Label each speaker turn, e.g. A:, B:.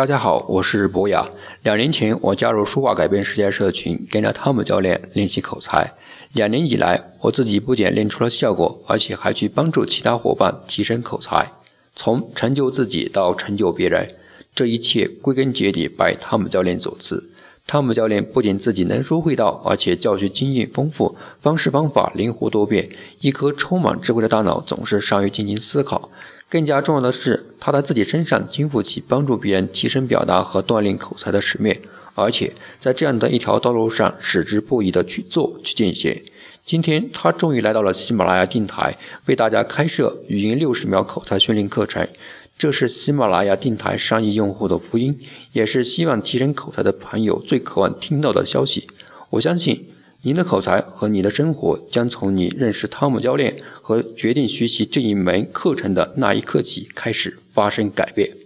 A: 大家好，我是博雅。两年前，我加入说话改变世界社群，跟着汤姆教练练习口才。两年以来，我自己不仅练出了效果，而且还去帮助其他伙伴提升口才，从成就自己到成就别人，这一切归根结底拜汤姆教练所赐。汤姆教练不仅自己能说会道，而且教学经验丰富，方式方法灵活多变，一颗充满智慧的大脑总是善于进行思考。更加重要的是，他在自己身上肩负起帮助别人提升表达和锻炼口才的使命，而且在这样的一条道路上矢志不移地去做去践行。今天，他终于来到了喜马拉雅电台，为大家开设语音六十秒口才训练课程。这是喜马拉雅电台商业用户的福音，也是希望提升口才的朋友最渴望听到的消息。我相信，您的口才和你的生活将从你认识汤姆教练和决定学习这一门课程的那一刻起开始发生改变。